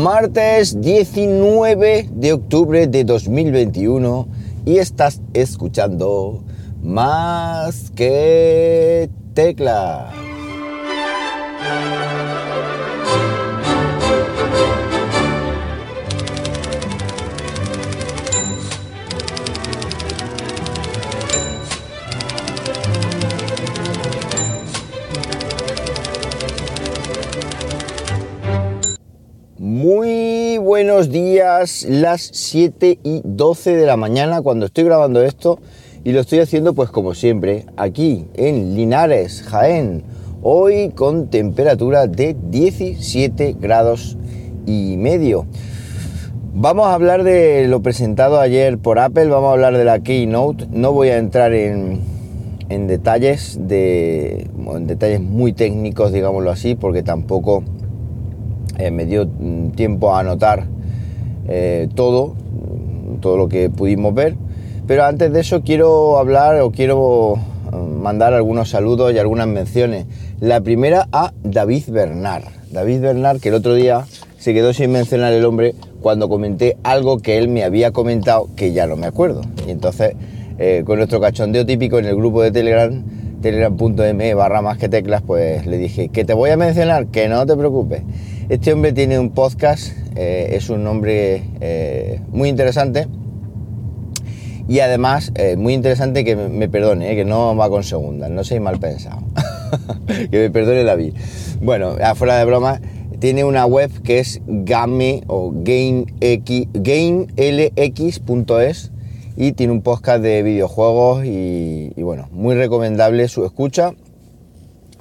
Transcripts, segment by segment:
martes 19 de octubre de 2021 y estás escuchando más que tecla. Buenos días, las 7 y 12 de la mañana cuando estoy grabando esto y lo estoy haciendo pues como siempre aquí en Linares, Jaén, hoy con temperatura de 17 grados y medio. Vamos a hablar de lo presentado ayer por Apple, vamos a hablar de la Keynote, no voy a entrar en, en detalles de detalles muy técnicos, digámoslo así, porque tampoco eh, me dio mm, tiempo a anotar eh, todo, todo lo que pudimos ver. Pero antes de eso quiero hablar o quiero mm, mandar algunos saludos y algunas menciones. La primera a David Bernard. David Bernard, que el otro día se quedó sin mencionar el hombre cuando comenté algo que él me había comentado que ya no me acuerdo. Y entonces, eh, con nuestro cachondeo típico en el grupo de Telegram, telegram.me barra más que teclas, pues le dije que te voy a mencionar, que no te preocupes. Este hombre tiene un podcast, eh, es un hombre eh, muy interesante y además eh, muy interesante que me, perdone, que no va con segundas, no soy mal pensado, que me perdone David. Bueno, afuera de broma, tiene una web que es game o gamelx.es y tiene un podcast de videojuegos y, bueno, muy recomendable su escucha.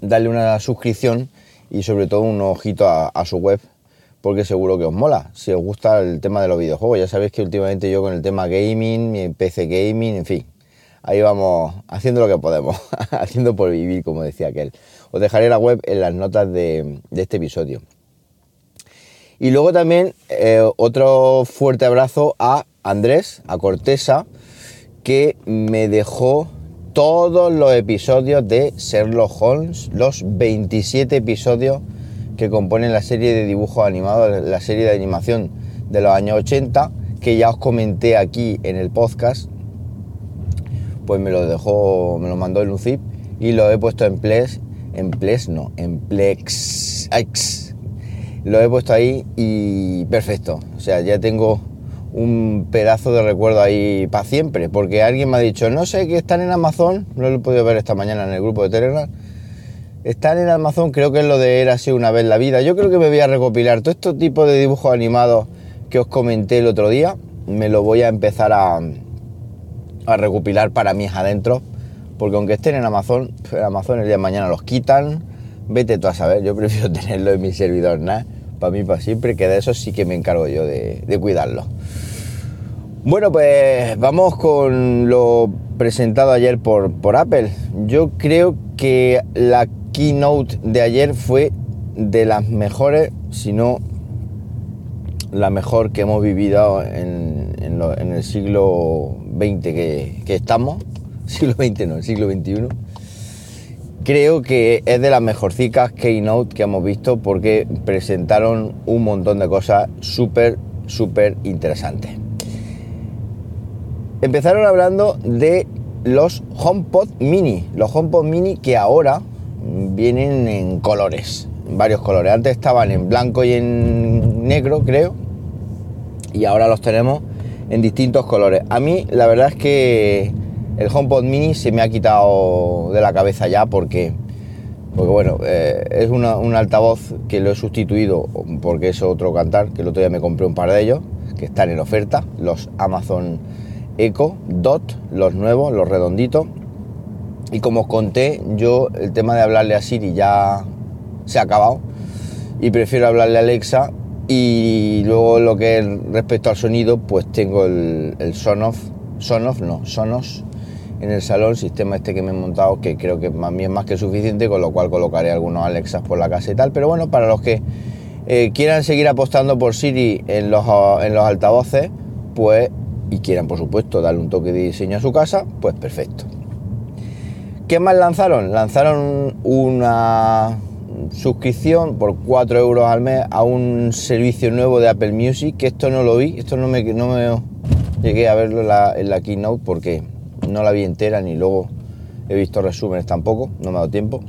Dale una suscripción y sobre todo un ojito a, su web porque seguro que os mola. Si os gusta el tema de los videojuegos, ya sabéis que últimamente yo con el tema gaming, mi PC gaming, en fin, ahí vamos haciendo lo que podemos, haciendo por vivir, como decía aquel. Os dejaré la web en las notas de, este episodio. Y luego también eh, otro fuerte abrazo a Andrés, a Cortesa, que me dejó todos los episodios de Sherlock Holmes, los 27 episodios que componen la serie de dibujos animados, la serie de animación de los años 80, que ya os comenté aquí en el podcast, pues me lo dejó, me lo mandó el zip y lo he puesto en Plex, en Plex no, en Plex, lo he puesto ahí y perfecto, o sea, ya tengo un pedazo de recuerdo ahí para siempre, porque alguien me ha dicho, no sé, que están en Amazon, no lo he podido ver esta mañana en el grupo de Telegram, están en Amazon, creo que es lo de Era así una vez la vida, yo creo que me voy a recopilar todo este tipo de dibujos animados que os comenté el otro día, me lo voy a empezar a, a recopilar para mis adentro, porque aunque estén en Amazon, en Amazon el día de mañana los quitan, vete tú a saber, yo prefiero tenerlo en mi servidor, nada para mí para siempre, que de eso sí que me encargo yo de, cuidarlo. Bueno, pues vamos con lo presentado ayer por, por Apple. Yo creo que la keynote de ayer fue de las mejores, si no la mejor que hemos vivido en, el siglo XX que, que, estamos. Siglo XX no, el siglo XXI creo que es de las mejorcicas Keynote que hemos visto porque presentaron un montón de cosas súper, súper interesantes. Empezaron hablando de los HomePod Mini, los HomePod Mini que ahora vienen en colores, varios colores. Antes estaban en blanco y en negro, creo, y ahora los tenemos en distintos colores. A mí la verdad es que el HomePod Mini se me ha quitado de la cabeza ya porque, porque bueno, eh, es un altavoz que lo he sustituido porque es otro cantar, que el otro día me compré un par de ellos, que están en oferta, los Amazon Echo Dot, los nuevos, los redonditos. Y como os conté, yo el tema de hablarle a Siri ya se ha acabado y prefiero hablarle a Alexa y luego lo que es respecto al sonido, pues tengo el, el Sonoff, Sonoff no, Sonos en el salón, sistema este que me he montado, que creo que más bien más que suficiente, con lo cual colocaré algunos Alexas por la casa y tal. Pero bueno, para los que eh, quieran seguir apostando por Siri en los, en los altavoces, pues, y quieran por supuesto darle un toque de diseño a su casa, pues perfecto. ¿Qué más lanzaron? Lanzaron una suscripción por 4 euros al mes a un servicio nuevo de Apple Music, que esto no lo vi, esto no me, no me llegué a verlo en la, en la keynote porque no la vi entera ni luego he visto resúmenes tampoco, no me ha dado tiempo.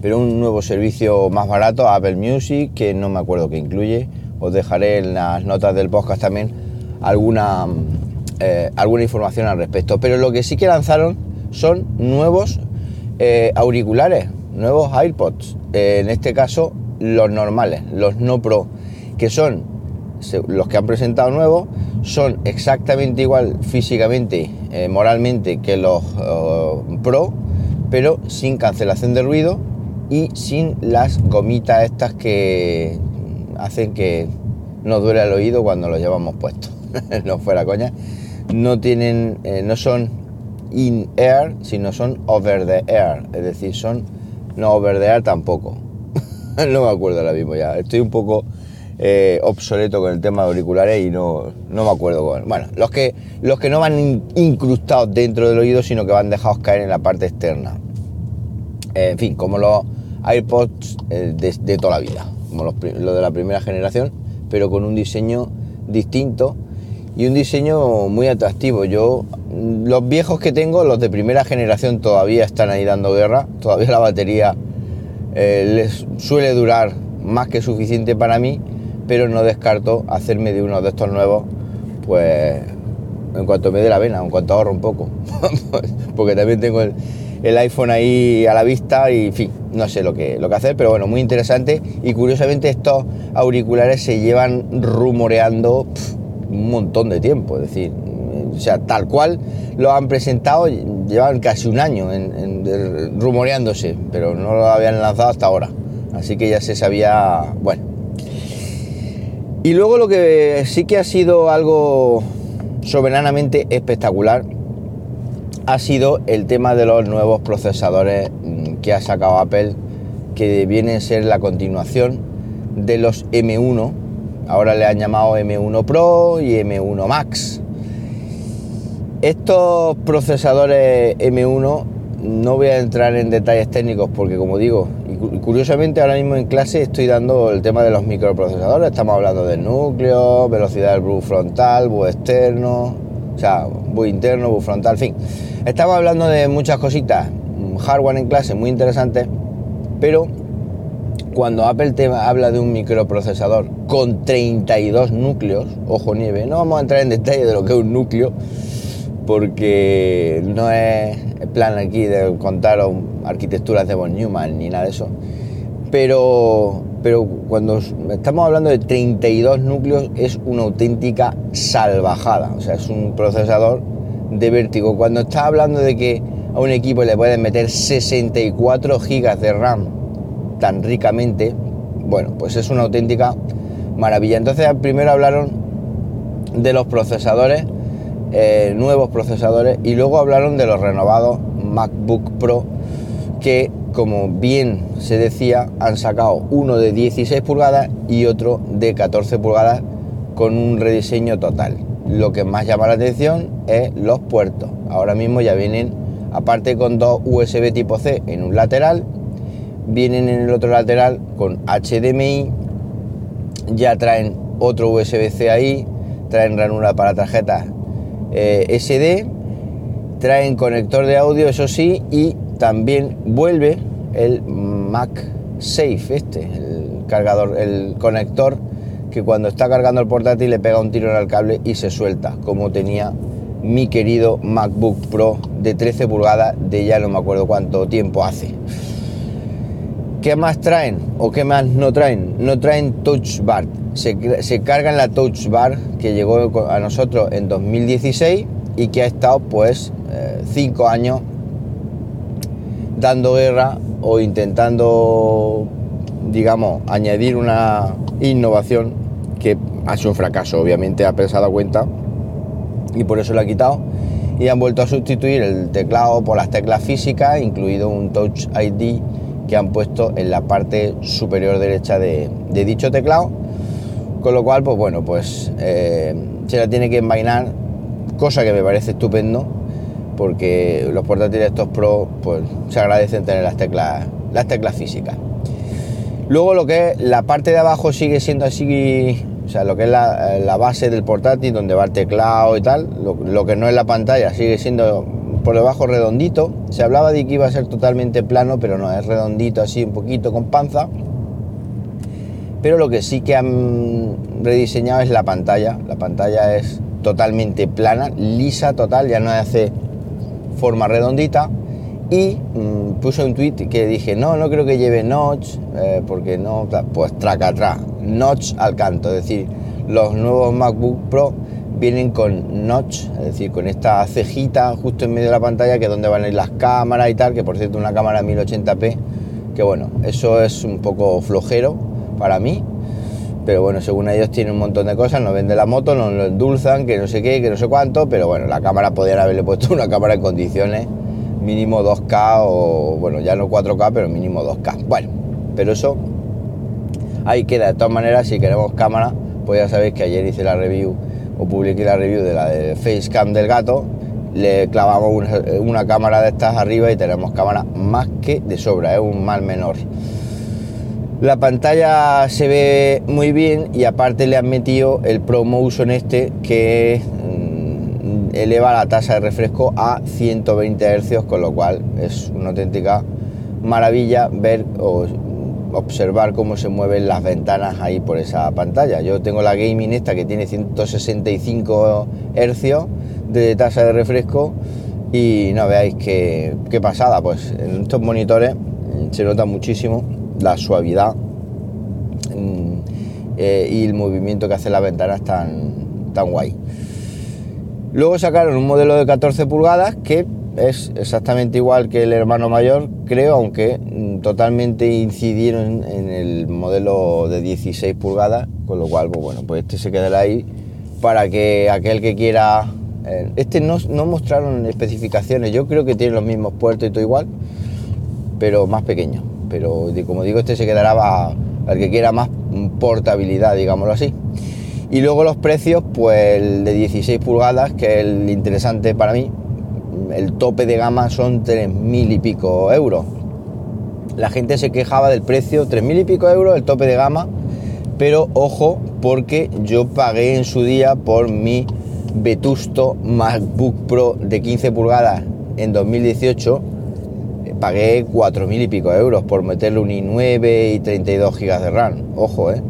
Pero un nuevo servicio más barato, Apple Music, que no me acuerdo qué incluye. Os dejaré en las notas del podcast también alguna, eh, alguna información al respecto. Pero lo que sí que lanzaron son nuevos eh, auriculares, nuevos AirPods. Eh, en este caso, los normales, los no Pro, que son los que han presentado nuevos, son exactamente igual físicamente, moralmente que los Pro, pero sin cancelación de ruido y sin las gomitas estas que hacen que nos duele el oído cuando los llevamos puestos. no fuera coña. No tienen, no son in air, sino son over the air, es decir, son no over the air tampoco. no me acuerdo ahora mismo ya, estoy un poco eh, obsoleto con el tema de auriculares y no, no me acuerdo con. Bueno, los que, los que no van incrustados dentro del oído, sino que van dejados caer en la parte externa. en fin, como los AirPods eh, de, toda la vida, como los, los de la primera generación, pero con un diseño distinto y un diseño muy atractivo. Yo, los viejos que tengo, los de primera generación, todavía están ahí dando guerra, todavía la batería eh, les suele durar más que suficiente para mí, pero no descarto hacerme de uno de estos nuevos, pues en cuanto me dé la vena, en cuanto ahorro un poco, porque también tengo el, iPhone ahí a la vista y, en fin, no sé lo que, lo que hacer, pero bueno, muy interesante. Y curiosamente estos auriculares se llevan rumoreando un montón de tiempo, es decir, o sea, tal cual lo han presentado, llevan casi un año rumoreándose, pero no lo habían lanzado hasta ahora, así que ya se sabía, bueno. Y luego lo que sí que ha sido algo soberanamente espectacular ha sido el tema de los nuevos procesadores mm, que ha sacado Apple, que vienen a ser la continuación de los M1 Ahora le han llamado M1 Pro y M1 Max. Estos procesadores M1 no voy a entrar en detalles técnicos porque como digo, curiosamente ahora mismo en clase estoy dando el tema de los microprocesadores, estamos hablando del núcleo, velocidad del bus frontal, bus externo, o sea, bus interno, bus frontal, en fin. Estamos hablando de muchas cositas, hardware en clase muy interesante, pero cuando Apple te habla de un microprocesador con 32 núcleos, ojo nieve, no vamos a entrar en detalle de lo que es un núcleo, porque no es plan aquí de contar arquitecturas de von Neumann ni nada de eso, pero, pero cuando estamos hablando de 32 núcleos es una auténtica salvajada, o sea, es un procesador de vértigo. Cuando estás hablando de que a un equipo le pueden meter 64 gigas de RAM, tan ricamente, bueno, pues es una auténtica maravilla. Entonces primero hablaron de los procesadores, eh, nuevos procesadores, y luego hablaron de los renovados MacBook Pro, que como bien se decía, han sacado uno de 16 pulgadas y otro de 14 pulgadas con un rediseño total. Lo que más llama la atención es los puertos. Ahora mismo ya vienen, aparte con dos USB tipo C en un lateral vienen en el otro lateral con HDMI, ya traen otro USB-C ahí, traen ranura para tarjetas eh, SD, traen conector de audio, eso sí, y también vuelve el MagSafe, este, el cargador, el conector que cuando está cargando el portátil le pega un tiro el cable y se suelta, como tenía mi querido MacBook Pro de 13 pulgadas de ya no me acuerdo cuánto tiempo hace. ¿Qué más traen o qué más no traen? No traen Touch Bar. Se, se cargan la Touch Bar que llegó a nosotros en 2016 y que ha estado pues eh, cinco años dando guerra o intentando, digamos, añadir una innovación que ha sido un fracaso, obviamente ha pensado cuenta y por eso lo ha quitado y han vuelto a sustituir el teclado por las teclas físicas, incluido un Touch ID que han puesto en la parte superior derecha de, dicho teclado. Con lo cual, pues bueno, pues eh, se la tiene que envainar, cosa que me parece estupendo, porque los portátiles estos Pro, pues se agradecen tener las teclas, las teclas físicas. Luego lo que es la parte de abajo sigue siendo así, o sea, lo que es la, base del portátil, donde va el teclado y tal, lo, que no es la pantalla sigue siendo por debajo redondito. Se hablaba de que iba a ser totalmente plano, pero no, es redondito así un poquito con panza. Pero lo que sí que han rediseñado es la pantalla. La pantalla es totalmente plana, lisa total, ya no hace forma redondita y mm, puse un tweet que dije, no, no creo que lleve notch, eh, porque no, pues traca atrás, notch al canto, es decir, los nuevos MacBook Pro vienen con notch, es decir, con esta cejita justo en medio de la pantalla que es donde van a ir las cámaras y tal, que por cierto una cámara 1080p, que bueno, eso es un poco flojero para mí, pero bueno, según ellos tienen un montón de cosas, nos venden la moto, nos lo endulzan, que no sé qué, que no sé cuánto, pero bueno, la cámara podrían haberle puesto una cámara en condiciones mínimo 2K o, bueno, ya no 4K, pero mínimo 2K. Bueno, pero eso ahí queda. De todas maneras, si queremos cámara, pues ya sabéis que ayer hice la review o publiqué la review de la Facecam del gato. Le clavamos una, cámara de estas arriba y tenemos cámara más que de sobra, es un mal menor. La pantalla se ve muy bien y aparte le han metido el ProMotion este que eleva la tasa de refresco a 120 Hz, con lo cual es una auténtica maravilla ver o observar cómo se mueven las ventanas ahí por esa pantalla. Yo tengo la gaming esta que tiene 165 Hz de tasa de refresco y no veáis qué, pasada, pues en estos monitores se nota muchísimo la suavidad mm, eh, y el movimiento que hace las ventanas tan, tan guay. Luego sacaron un modelo de 14 pulgadas que es exactamente igual que el hermano mayor, creo, aunque mm, totalmente incidieron en el modelo de 16 pulgadas, con lo cual, pues bueno, pues este se quedará ahí para que aquel que quiera... Eh, este no, mostraron especificaciones, yo creo que tiene los mismos puertos y todo igual, pero más pequeño. Pero como digo, este se quedará el que quiera más portabilidad, digámoslo así. Y luego los precios, pues el de 16 pulgadas, que es el interesante para mí, el tope de gama son 3.000 y pico euros. La gente se quejaba del precio, 3.000 y pico euros el tope de gama, pero ojo, porque yo pagué en su día por mi vetusto MacBook Pro de 15 pulgadas en 2018, pagué 4.000 y pico euros por meterle un i9 y 32 GB de RAM. Ojo, ¿eh?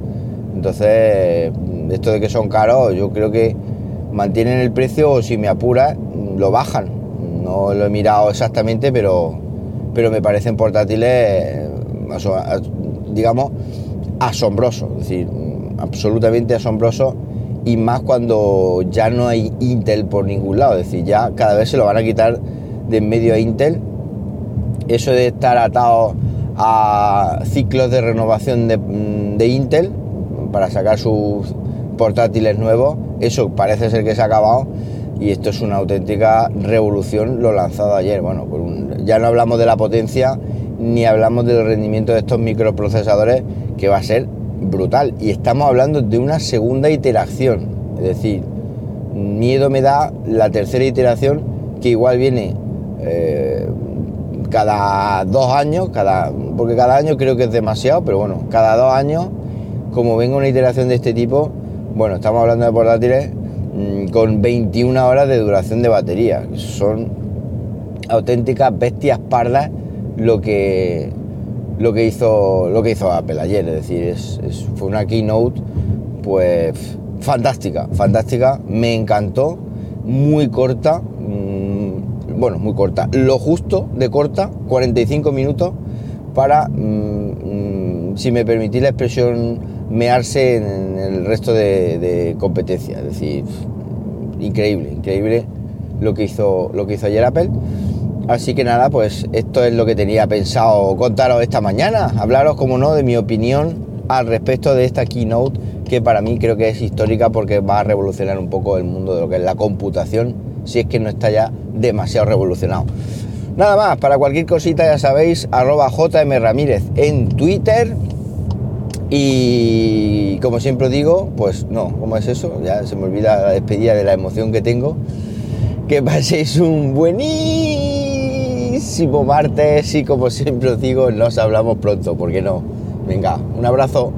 Entonces, esto de que son caros, yo creo que mantienen el precio o si me apura, lo bajan. No lo he mirado exactamente, pero, pero me parecen portátiles, digamos, asombrosos. Es decir, absolutamente asombrosos y más cuando ya no hay Intel por ningún lado. Es decir, ya cada vez se lo van a quitar de en medio a Intel. Eso de estar atado a ciclos de renovación de, de Intel para sacar sus portátiles nuevos, eso parece ser que se ha acabado y esto es una auténtica revolución lo lanzado ayer. Bueno, ya no hablamos de la potencia ni hablamos del rendimiento de estos microprocesadores que va a ser brutal y estamos hablando de una segunda iteración, es decir, miedo me da la tercera iteración que igual viene eh, cada dos años, cada, porque cada año creo que es demasiado, pero bueno, cada dos años, como venga una iteración de este tipo, bueno, estamos hablando de portátiles mm, con 21 horas de duración de batería. Son auténticas bestias pardas lo que, lo que, hizo, lo que hizo Apple ayer. Es decir, fue una keynote pues fantástica, fantástica. Me encantó, muy corta. Mm, bueno, muy corta. Lo justo de corta, 45 minutos para, mm, si me permitís la expresión mearse en el resto de, competencia. Es decir, increíble, increíble lo que hizo, lo que hizo ayer Apple. Así que nada, pues esto es lo que tenía pensado contaros esta mañana. Hablaros, como no, de mi opinión al respecto de esta keynote que para mí creo que es histórica porque va a revolucionar un poco el mundo de lo que es la computación, si es que no está ya demasiado revolucionado. Nada más, para cualquier cosita ya sabéis, arroba JM Ramírez en Twitter y como siempre digo, pues no, ¿cómo es eso? Ya se me olvida la despedida de la emoción que tengo. Que paséis un buenísimo martes y como siempre os digo, nos hablamos pronto, porque no, Venga, un abrazo.